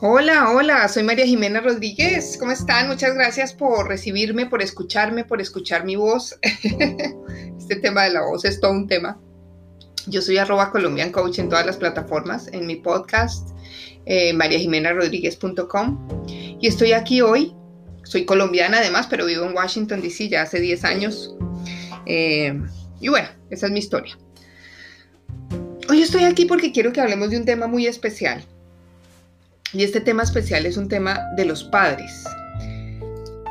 Hola, hola, soy María Jimena Rodríguez. ¿Cómo están? Muchas gracias por recibirme, por escucharme, por escuchar mi voz. este tema de la voz es todo un tema. Yo soy arroba Colombian Coach en todas las plataformas, en mi podcast, eh, mariajimenarodríguez.com. Y estoy aquí hoy. Soy colombiana además, pero vivo en Washington, D.C. ya hace 10 años. Eh, y bueno, esa es mi historia. Hoy estoy aquí porque quiero que hablemos de un tema muy especial y este tema especial es un tema de los padres.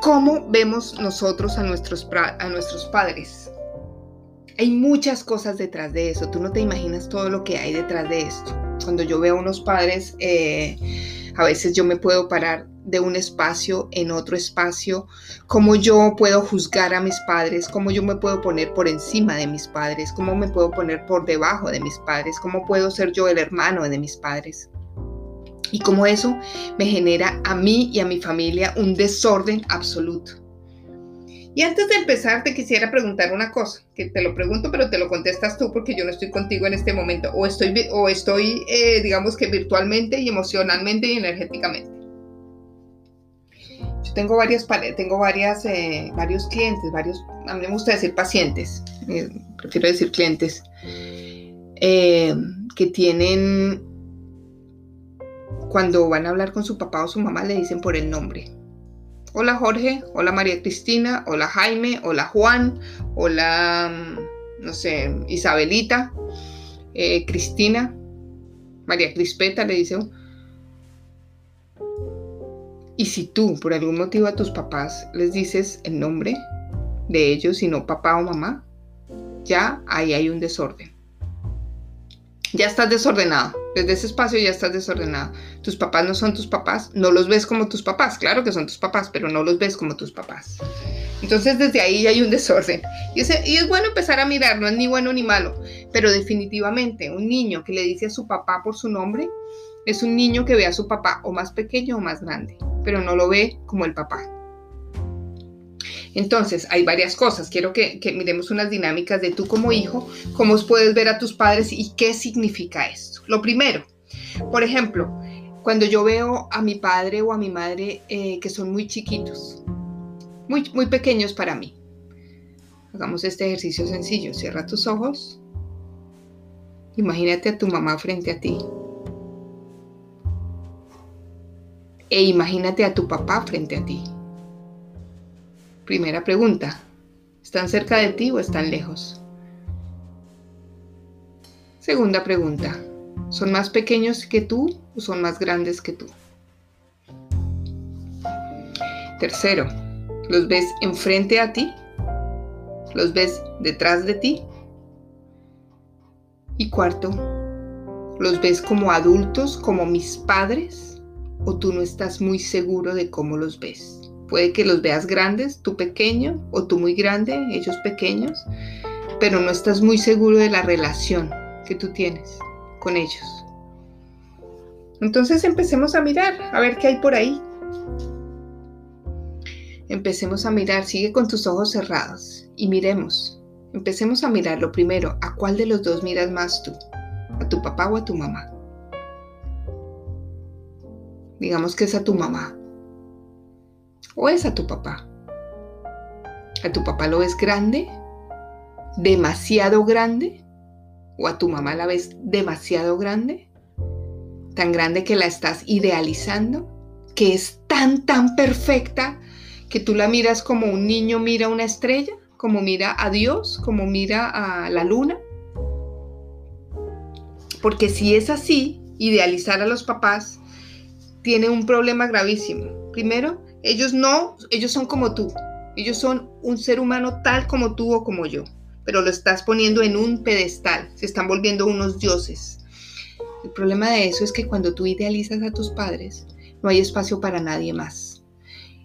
¿Cómo vemos nosotros a nuestros, a nuestros padres? Hay muchas cosas detrás de eso. Tú no te imaginas todo lo que hay detrás de esto. Cuando yo veo a unos padres, eh, a veces yo me puedo parar de un espacio en otro espacio, cómo yo puedo juzgar a mis padres, cómo yo me puedo poner por encima de mis padres, cómo me puedo poner por debajo de mis padres, cómo puedo ser yo el hermano de mis padres y como eso me genera a mí y a mi familia un desorden absoluto. Y antes de empezar, te quisiera preguntar una cosa, que te lo pregunto, pero te lo contestas tú porque yo no estoy contigo en este momento, o estoy, o estoy eh, digamos que virtualmente y emocionalmente y energéticamente. Yo tengo varias, tengo eh, varios clientes, varios, a mí me gusta decir pacientes, eh, prefiero decir clientes, que tienen cuando van a hablar con su papá o su mamá le dicen por el nombre. Hola Jorge, hola María Cristina, hola Jaime, hola Juan, hola, mm, no sé, Isabelita, eh, Cristina, María Crispeta le dice. Y si tú por algún motivo a tus papás les dices el nombre de ellos y no papá o mamá, ya ahí hay un desorden. Ya estás desordenado desde ese espacio ya estás desordenado. Tus papás no son tus papás, no los ves como tus papás, claro que son tus papás, pero no los ves como tus papás. Entonces desde ahí ya hay un desorden. Y, y es bueno empezar a mirar, no es ni bueno ni malo, pero definitivamente un niño que le dice a su papá por su nombre es un niño que ve a su papá o más pequeño o más grande, pero no lo ve como el papá. Entonces, hay varias cosas. Quiero que, miremos unas dinámicas de tú como hijo, cómo puedes ver a tus padres y qué significa esto. Lo primero, por ejemplo, cuando yo veo a mi padre o a mi madre eh, que son muy chiquitos, muy, muy pequeños para mí. Hagamos este ejercicio sencillo. Cierra tus ojos. Imagínate a tu mamá frente a ti. E imagínate a tu papá frente a ti. Primera pregunta, ¿están cerca de ti o están lejos? Segunda pregunta, ¿son más pequeños que tú o son más grandes que tú? Tercero, ¿los ves enfrente a ti? ¿Los ves detrás de ti? Y cuarto, ¿los ves como adultos, como mis padres? ¿O tú no estás muy seguro de cómo los ves? Puede que los veas grandes, tú pequeño o tú muy grande, ellos pequeños, pero no estás muy seguro de la relación que tú tienes con ellos. Entonces empecemos a mirar, a ver qué hay por ahí. Empecemos a mirar, sigue con tus ojos cerrados y miremos. Empecemos a mirar lo primero, ¿a cuál de los dos miras más tú? ¿A tu papá o a tu mamá? Digamos que es a tu mamá o es a tu papá? ¿A tu papá lo ves grande? ¿Demasiado grande? ¿O a tu mamá la ves demasiado grande? ¿Tan grande que la estás idealizando? ¿Que es tan, tan perfecta que tú la miras como un niño mira una estrella? ¿Como mira a Dios? ¿Como mira a la luna? Porque si es así, idealizar a los papás tiene un problema gravísimo. Primero, ellos no, ellos son como tú. Ellos son un ser humano tal como tú o como yo, pero lo estás poniendo en un pedestal, se están volviendo unos dioses. El problema de eso es que cuando tú idealizas a tus padres, no hay espacio para nadie más.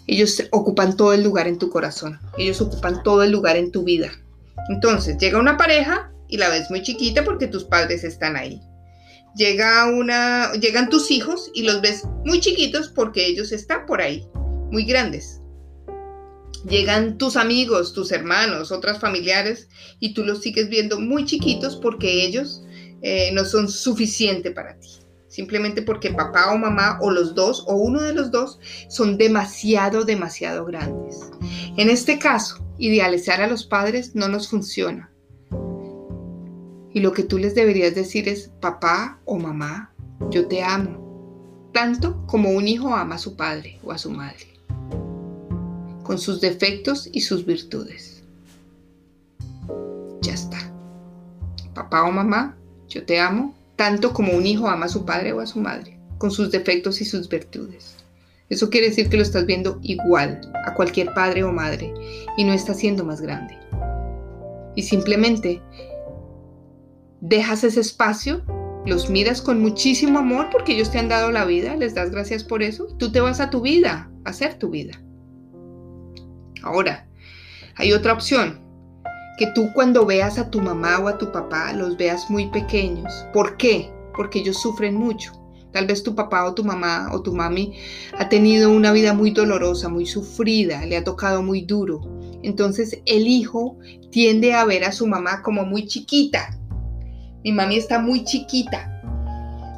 Ellos ocupan todo el lugar en tu corazón, ellos ocupan todo el lugar en tu vida. Entonces, llega una pareja y la ves muy chiquita porque tus padres están ahí. Llega una, llegan tus hijos y los ves muy chiquitos porque ellos están por ahí muy grandes. Llegan tus amigos, tus hermanos, otras familiares y tú los sigues viendo muy chiquitos porque ellos eh, no son suficiente para ti. simplemente porque papá o mamá o los dos o uno de los dos son demasiado, demasiado grandes. En este caso, idealizar a los padres no nos funciona. Y lo que tú les deberías decir es, papá o mamá, yo te amo, tanto como un hijo ama a su padre o a su madre, con sus defectos y sus virtudes. Ya está. Papá o mamá, yo te amo, tanto como un hijo ama a su padre o a su madre, con sus defectos y sus virtudes. Eso quiere decir que lo estás viendo igual a cualquier padre o madre y no está siendo más grande. Y simplemente dejas ese espacio, los miras con muchísimo amor porque ellos te han dado la vida, les das gracias por eso, tú te vas a tu vida, a hacer tu vida. Ahora, hay otra opción, que tú cuando veas a tu mamá o a tu papá los veas muy pequeños. ¿Por qué? Porque ellos sufren mucho. Tal vez tu papá o tu mamá o tu mami ha tenido una vida muy dolorosa, muy sufrida, le ha tocado muy duro. Entonces el hijo tiende a ver a su mamá como muy chiquita. Mi mami está muy chiquita.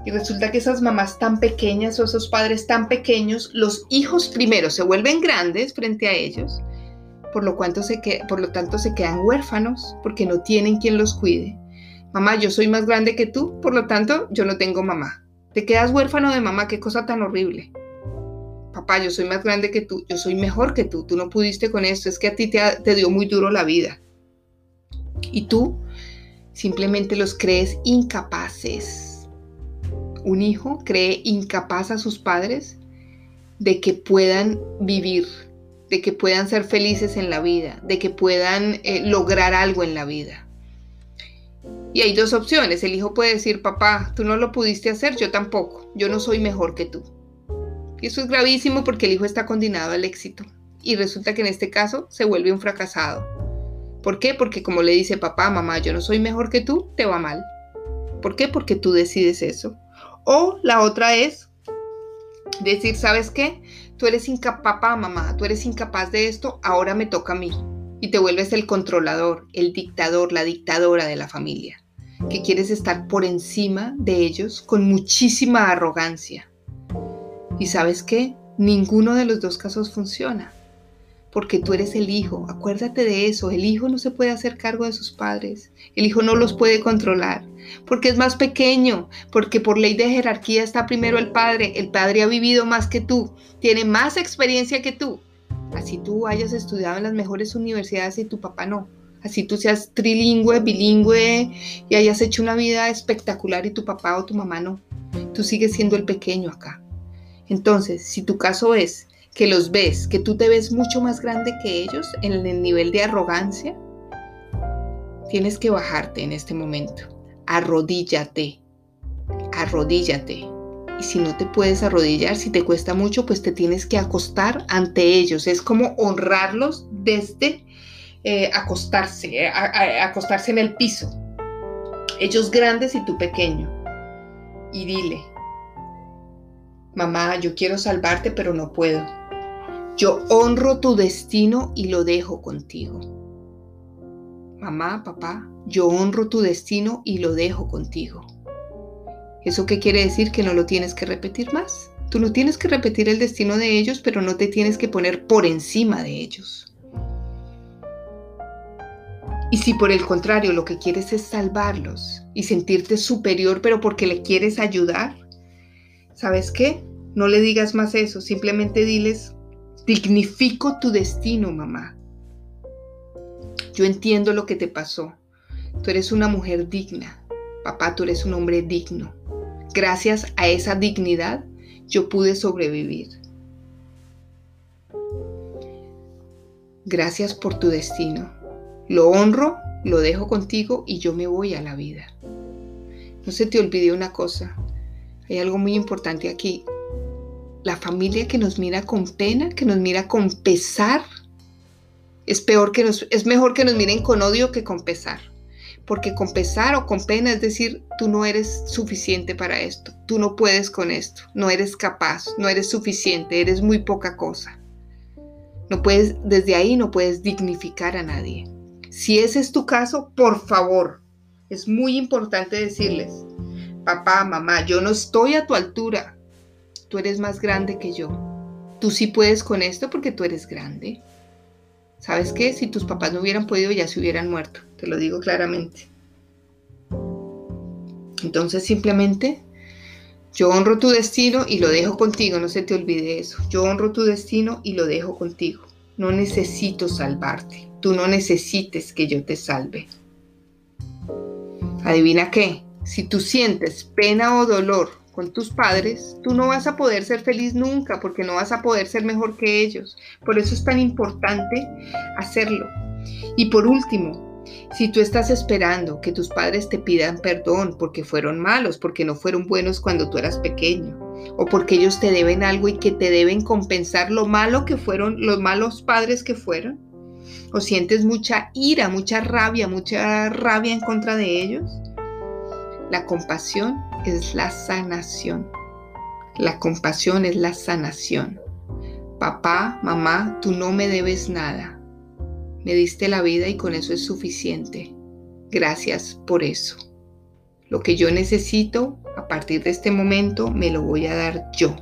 Y resulta que esas mamás tan pequeñas o esos padres tan pequeños, los hijos primero se vuelven grandes frente a ellos por lo, tanto se quedan huérfanos porque no tienen quien los cuide. Mamá, yo soy más grande que tú, por lo tanto yo no tengo mamá. Te quedas huérfano de mamá, qué cosa tan horrible. Papá, yo soy más grande que tú, yo soy mejor que tú, tú no pudiste con esto, es que a ti te, te dio muy duro la vida. Y tú simplemente los crees incapaces. Un hijo cree incapaz a sus padres de que puedan vivir de que puedan ser felices en la vida, de que puedan eh, lograr algo en la vida. Y hay dos opciones. El hijo puede decir, papá, tú no lo pudiste hacer, yo tampoco, yo no soy mejor que tú. Y eso es gravísimo porque el hijo está condenado al éxito. Y resulta que en este caso se vuelve un fracasado. ¿Por qué? Porque como le dice papá, mamá, yo no soy mejor que tú, te va mal. ¿Por qué? Porque tú decides eso. O la otra es decir, ¿sabes qué? Tú eres incapaz, mamá, tú eres incapaz de esto, ahora me toca a mí. Y te vuelves el controlador, el dictador, la dictadora de la familia, que quieres estar por encima de ellos con muchísima arrogancia. Y sabes qué? Ninguno de los dos casos funciona porque tú eres el hijo. Acuérdate de eso, el hijo no se puede hacer cargo de sus padres, el hijo no los puede controlar, porque es más pequeño, porque por ley de jerarquía está primero el padre, el padre ha vivido más que tú, tiene más experiencia que tú. Así tú hayas estudiado en las mejores universidades y tu papá no. Así tú seas trilingüe, bilingüe y hayas hecho una vida espectacular y tu papá o tu mamá no. Tú sigues siendo el pequeño acá. Entonces, si tu caso es que los ves, que tú te ves mucho más grande que ellos en el nivel de arrogancia, tienes que bajarte en este momento. Arrodíllate, arrodíllate. Y si no te puedes arrodillar, si te cuesta mucho, pues te tienes que acostar ante ellos. Es como honrarlos desde eh, acostarse, eh, acostarse en el piso. Ellos grandes y tú pequeño. Y dile, mamá, yo quiero salvarte, pero no puedo yo honro tu destino y lo dejo contigo. Mamá, papá, yo honro tu destino y lo dejo contigo. ¿Eso qué quiere decir? Que no lo tienes que repetir más. Tú no tienes que repetir el destino de ellos, pero no te tienes que poner por encima de ellos. Y si por el contrario lo que quieres es salvarlos y sentirte superior, pero porque le quieres ayudar, ¿sabes qué? No le digas más eso, simplemente diles, Dignifico tu destino, mamá. Yo entiendo lo que te pasó. Tú eres una mujer digna. Papá, tú eres un hombre digno. Gracias a esa dignidad, yo pude sobrevivir. Gracias por tu destino. Lo honro, lo dejo contigo y yo me voy a la vida. No se te olvide una cosa. Hay algo muy importante aquí la familia que nos mira con pena, que nos mira con pesar, es peor que nos, es mejor que nos miren con odio que con pesar. Porque con pesar o con pena es decir, tú no eres suficiente para esto, tú no puedes con esto, no eres capaz, no eres suficiente, eres muy poca cosa. No puedes, desde ahí no puedes dignificar a nadie. Si ese es tu caso, por favor, es muy importante decirles, papá, mamá, yo no estoy a tu altura. Tú eres más grande que yo. Tú sí puedes con esto porque tú eres grande. ¿Sabes qué? Si tus papás no hubieran podido, ya se hubieran muerto. Te lo digo claramente. Entonces simplemente yo honro tu destino y lo dejo contigo, no se te olvide eso. Yo honro tu destino y lo dejo contigo. No necesito salvarte. Tú no necesites que yo te salve. Adivina qué, si tú sientes pena o dolor con tus padres, tú no vas a poder ser feliz nunca porque no vas a poder ser mejor que ellos. Por eso es tan importante hacerlo. Y por último, si tú estás esperando que tus padres te pidan perdón porque fueron malos, porque no fueron buenos cuando tú eras pequeño, o porque ellos te deben algo y que te deben compensar lo malo que fueron, los malos padres que fueron, o sientes mucha ira, mucha rabia, mucha rabia en contra de ellos, la compasión es la sanación. La compasión es la sanación. Papá, mamá, tú no me debes nada me diste la vida y con eso es suficiente. Gracias por eso. Lo que yo necesito a partir de este momento me lo voy a dar yo.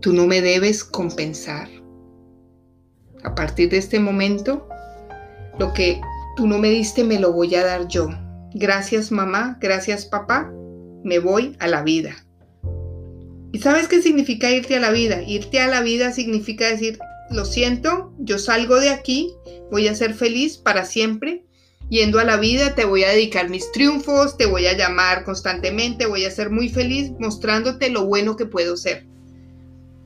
Tú no me debes compensar. A partir de este momento, lo que tú no me diste me lo voy a dar yo. Gracias mamá, gracias papá, me voy a la vida. ¿Y sabes qué significa irte a la vida? Irte a la vida significa decir, lo siento, yo salgo de aquí, voy a ser feliz para siempre. Yendo a la vida te voy a dedicar mis triunfos, te voy a llamar constantemente, voy a ser muy feliz mostrándote lo bueno que puedo ser.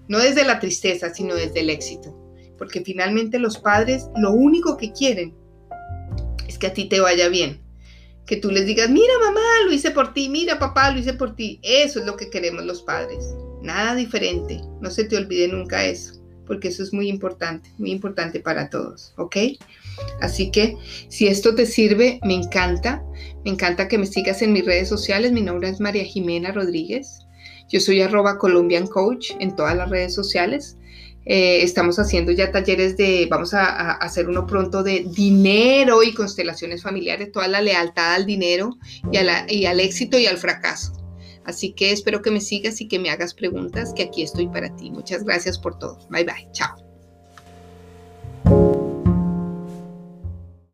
No desde la tristeza, sino desde el éxito. Porque finalmente los padres lo único que quieren es que a ti te vaya bien. Que tú les digas, mira mamá, lo hice por ti, mira papá, lo hice por ti. Eso es lo que queremos los padres. Nada diferente. No se te olvide nunca eso porque eso es muy importante, muy importante para todos, ¿ok? Así que si esto te sirve, me encanta, me encanta que me sigas en mis redes sociales, mi nombre es María Jimena Rodríguez, yo soy arroba Colombian Coach en todas las redes sociales. Eh, estamos haciendo ya talleres de, vamos a, hacer uno pronto de dinero y constelaciones familiares, toda la lealtad al dinero y, y al éxito y al fracaso. Así que espero que me sigas y que me hagas preguntas, que aquí estoy para ti. Muchas gracias por todo. Bye bye. Chao.